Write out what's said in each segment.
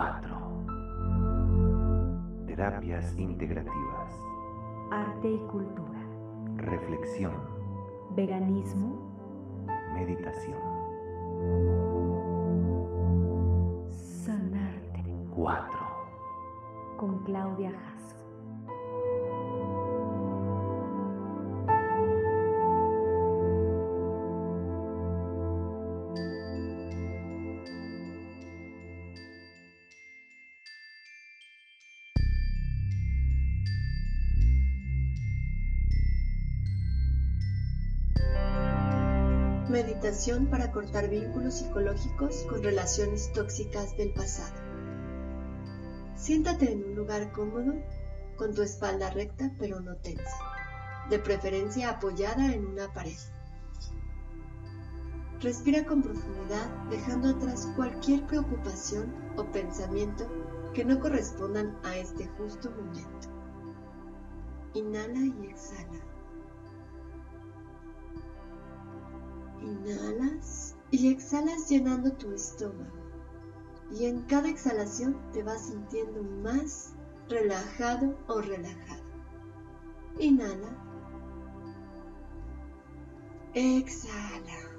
4. Terapias integrativas. Arte y cultura. Reflexión. Veganismo. Meditación. Sanarte. 4. Con Claudia Jasso. Meditación para cortar vínculos psicológicos con relaciones tóxicas del pasado. Siéntate en un lugar cómodo, con tu espalda recta pero no tensa, de preferencia apoyada en una pared. Respira con profundidad, dejando atrás cualquier preocupación o pensamiento que no correspondan a este justo momento. Inhala y exhala. Inhalas y exhalas llenando tu estómago. Y en cada exhalación te vas sintiendo más relajado o relajada. Inhala. Exhala.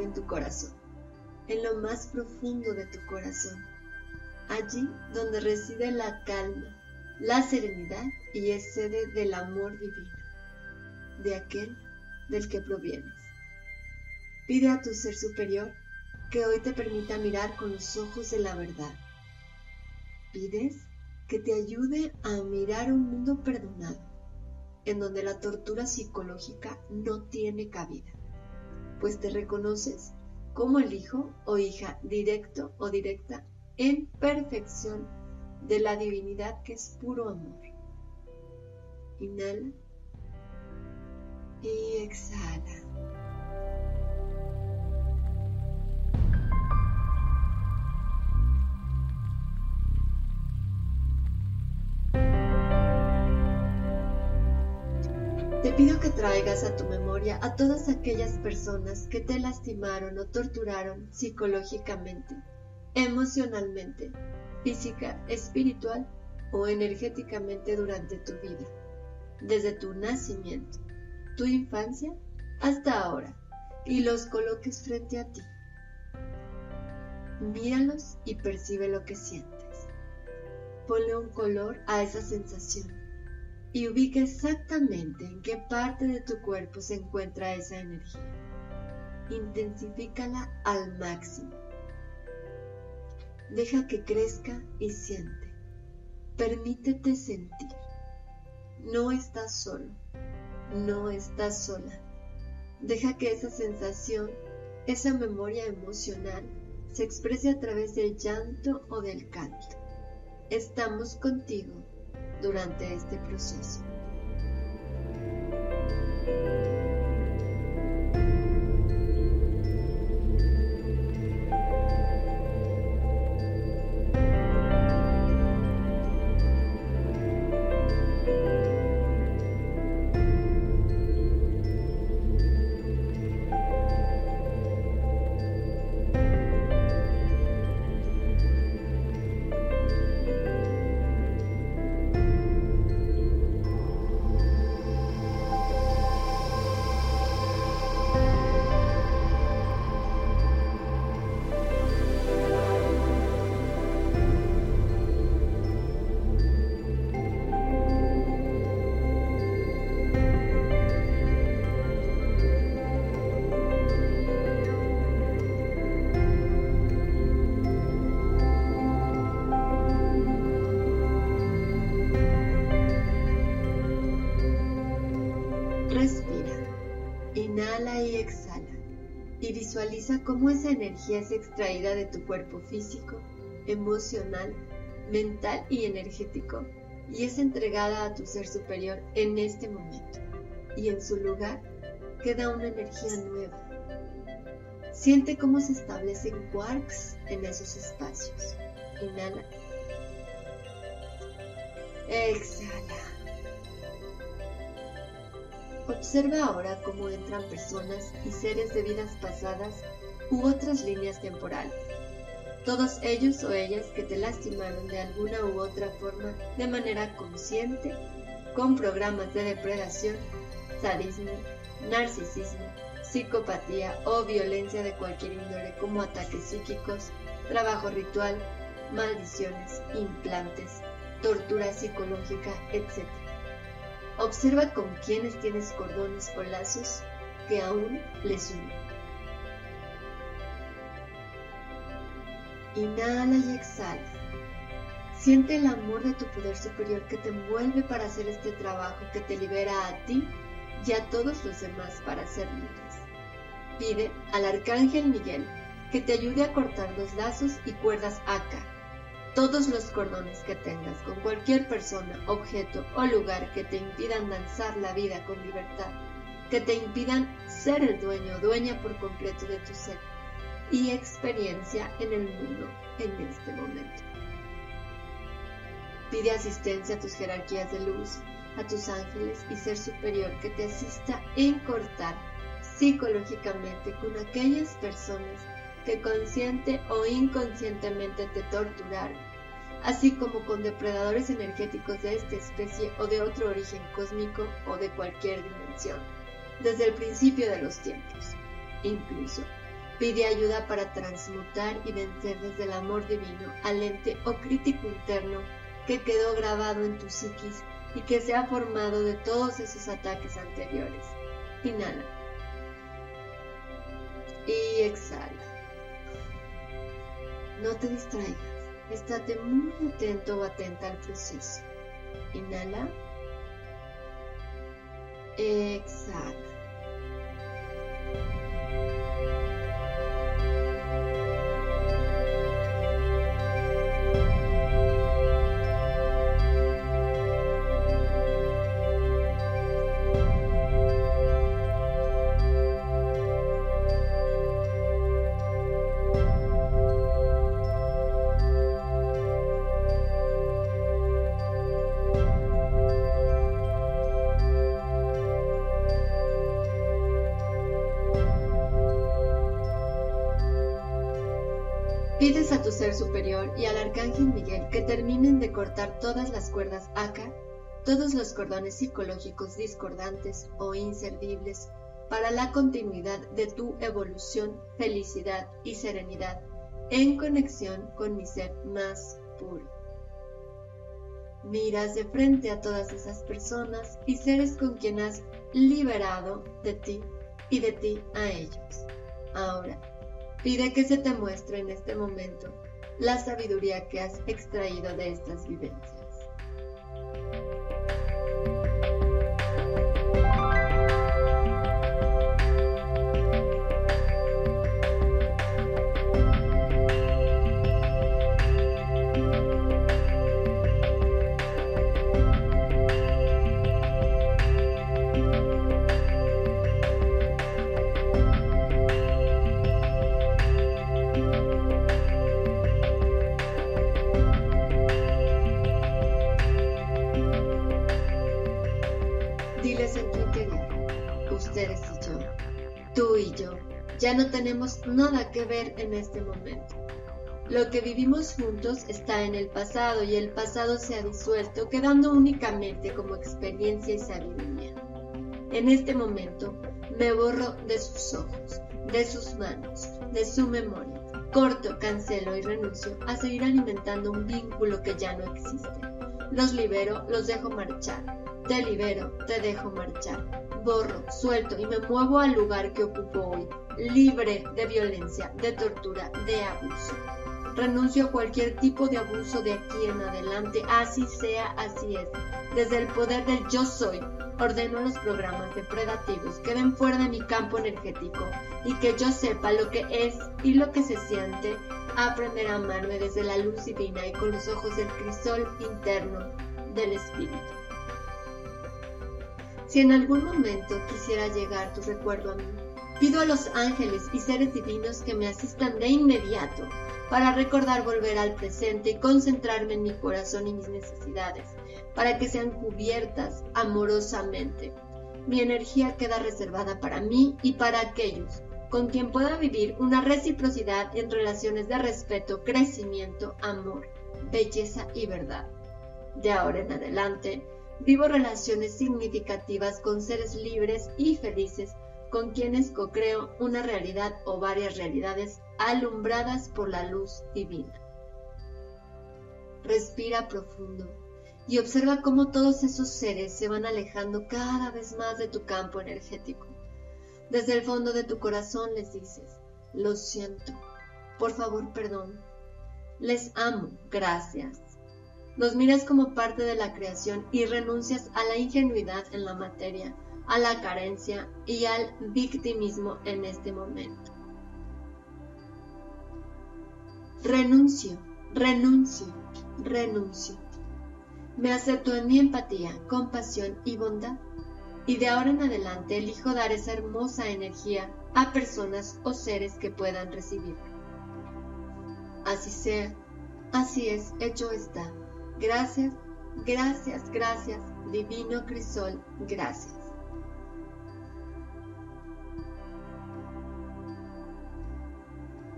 En tu corazón, en lo más profundo de tu corazón, allí donde reside la calma, la serenidad y es sede del amor divino, de aquel del que provienes. Pide a tu ser superior que hoy te permita mirar con los ojos de la verdad. Pides que te ayude a mirar un mundo perdonado, en donde la tortura psicológica no tiene cabida pues te reconoces como el hijo o hija directo o directa en perfección de la divinidad que es puro amor. Inhala y exhala. Pido que traigas a tu memoria a todas aquellas personas que te lastimaron o torturaron psicológicamente, emocionalmente, física, espiritual o energéticamente durante tu vida, desde tu nacimiento, tu infancia hasta ahora, y los coloques frente a ti. Míralos y percibe lo que sientes. Ponle un color a esa sensación y ubica exactamente en qué parte de tu cuerpo se encuentra esa energía. Intensifícala al máximo. Deja que crezca y siente. Permítete sentir. No estás solo. No estás sola. Deja que esa sensación, esa memoria emocional, se exprese a través del llanto o del canto. Estamos contigo durante este proceso. Visualiza cómo esa energía es extraída de tu cuerpo físico, emocional, mental y energético y es entregada a tu ser superior en este momento. Y en su lugar queda una energía nueva. Siente cómo se establecen quarks en esos espacios. Inhala Exhala. Observa ahora cómo entran personas y seres de vidas pasadas u otras líneas temporales. Todos ellos o ellas que te lastimaron de alguna u otra forma de manera consciente, con programas de depredación, sadismo, narcisismo, psicopatía o violencia de cualquier índole como ataques psíquicos, trabajo ritual, maldiciones, implantes, tortura psicológica, etc. Observa con quienes tienes cordones o lazos que aún les unen. Inhala y exhala. Siente el amor de tu poder superior que te envuelve para hacer este trabajo que te libera a ti y a todos los demás para ser libres. Pide al Arcángel Miguel que te ayude a cortar los lazos y cuerdas acá, todos los cordones que tengas con cualquier persona, objeto o lugar que te impidan danzar la vida con libertad, que te impidan ser el dueño o dueña por completo de tu ser y experiencia en el mundo en este momento. Pide asistencia a tus jerarquías de luz, a tus ángeles y ser superior que te asista en cortar psicológicamente con aquellas personas que consciente o inconscientemente te torturaron, así como con depredadores energéticos de esta especie o de otro origen cósmico o de cualquier dimensión, desde el principio de los tiempos. Incluso pide ayuda para transmutar y vencer desde el amor divino al ente o crítico interno que quedó grabado en tu psiquis y que se ha formado de todos esos ataques anteriores. Inhala. Y exhala. No te distraigas. Estate muy atento o atenta al proceso. Inhala. Exhala. A tu ser superior y al arcángel Miguel que terminen de cortar todas las cuerdas acá, todos los cordones psicológicos discordantes o inservibles para la continuidad de tu evolución, felicidad y serenidad en conexión con mi ser más puro. Miras de frente a todas esas personas y seres con quien has liberado de ti y de ti a ellos. Ahora, Pide que se te muestre en este momento la sabiduría que has extraído de estas vivencias. Tú y yo, ya no tenemos nada que ver en este momento. Lo que vivimos juntos está en el pasado y el pasado se ha disuelto, quedando únicamente como experiencia y sabiduría. En este momento me borro de sus ojos, de sus manos, de su memoria. Corto, cancelo y renuncio a seguir alimentando un vínculo que ya no existe. Los libero, los dejo marchar. Te libero, te dejo marchar. Suelto y me muevo al lugar que ocupo hoy, libre de violencia, de tortura, de abuso. Renuncio a cualquier tipo de abuso de aquí en adelante, así sea, así es. Desde el poder del yo soy, ordeno los programas depredativos que den fuera de mi campo energético y que yo sepa lo que es y lo que se siente aprender a amarme desde la luz divina y con los ojos del crisol interno del espíritu. Si en algún momento quisiera llegar tu recuerdo a mí, Pido a los ángeles y seres divinos que me asistan de inmediato para recordar volver al presente y concentrarme en mi corazón y mis necesidades, para que sean cubiertas amorosamente. Mi energía queda reservada para mí y para aquellos con quien pueda vivir una reciprocidad en relaciones de respeto, crecimiento, amor, belleza y verdad. De ahora en adelante, vivo relaciones significativas con seres libres y felices con quienes co-creo una realidad o varias realidades alumbradas por la luz divina. Respira profundo y observa cómo todos esos seres se van alejando cada vez más de tu campo energético. Desde el fondo de tu corazón les dices, lo siento, por favor perdón, les amo, gracias. Los miras como parte de la creación y renuncias a la ingenuidad en la materia a la carencia y al victimismo en este momento. Renuncio, renuncio, renuncio. Me acepto en mi empatía, compasión y bondad. Y de ahora en adelante elijo dar esa hermosa energía a personas o seres que puedan recibirla. Así sea, así es, hecho está. Gracias, gracias, gracias, Divino Crisol, gracias.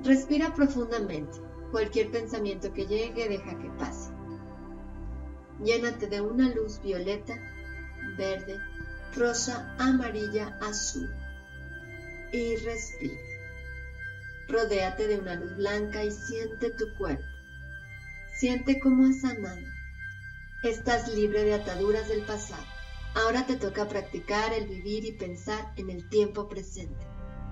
Respira profundamente. Cualquier pensamiento que llegue, deja que pase. Llénate de una luz violeta, verde, rosa, amarilla, azul. Y respira. Rodéate de una luz blanca y siente tu cuerpo. Siente cómo has sanado. Estás libre de ataduras del pasado. Ahora te toca practicar el vivir y pensar en el tiempo presente.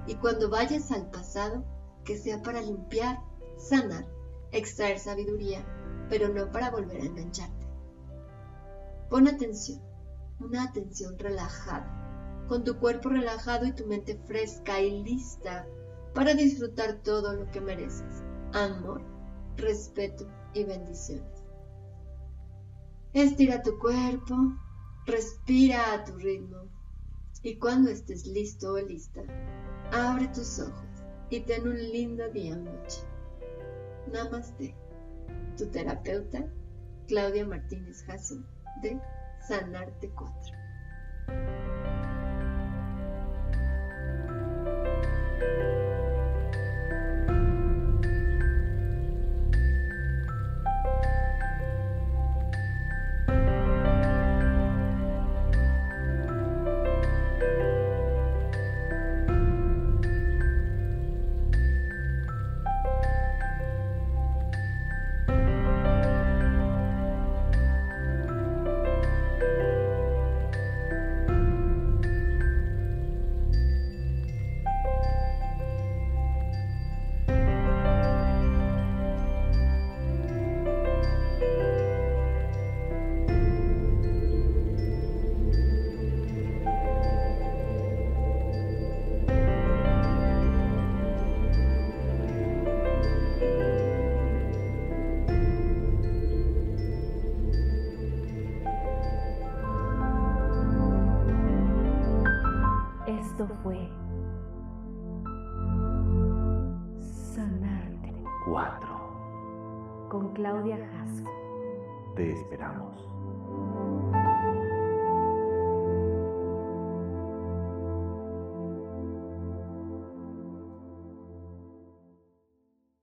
Y cuando vayas al pasado, que sea para limpiar, sanar, extraer sabiduría, pero no para volver a engancharte. Pon atención, una atención relajada, con tu cuerpo relajado y tu mente fresca y lista para disfrutar todo lo que mereces. Amor, respeto y bendiciones. Estira tu cuerpo, respira a tu ritmo y cuando estés listo o lista, abre tus ojos y ten un lindo día noche. Namaste. Tu terapeuta, Claudia Martínez Jasso, de Sanarte 4. Esto fue Sanarte 4. con Claudia Jasso. Te esperamos.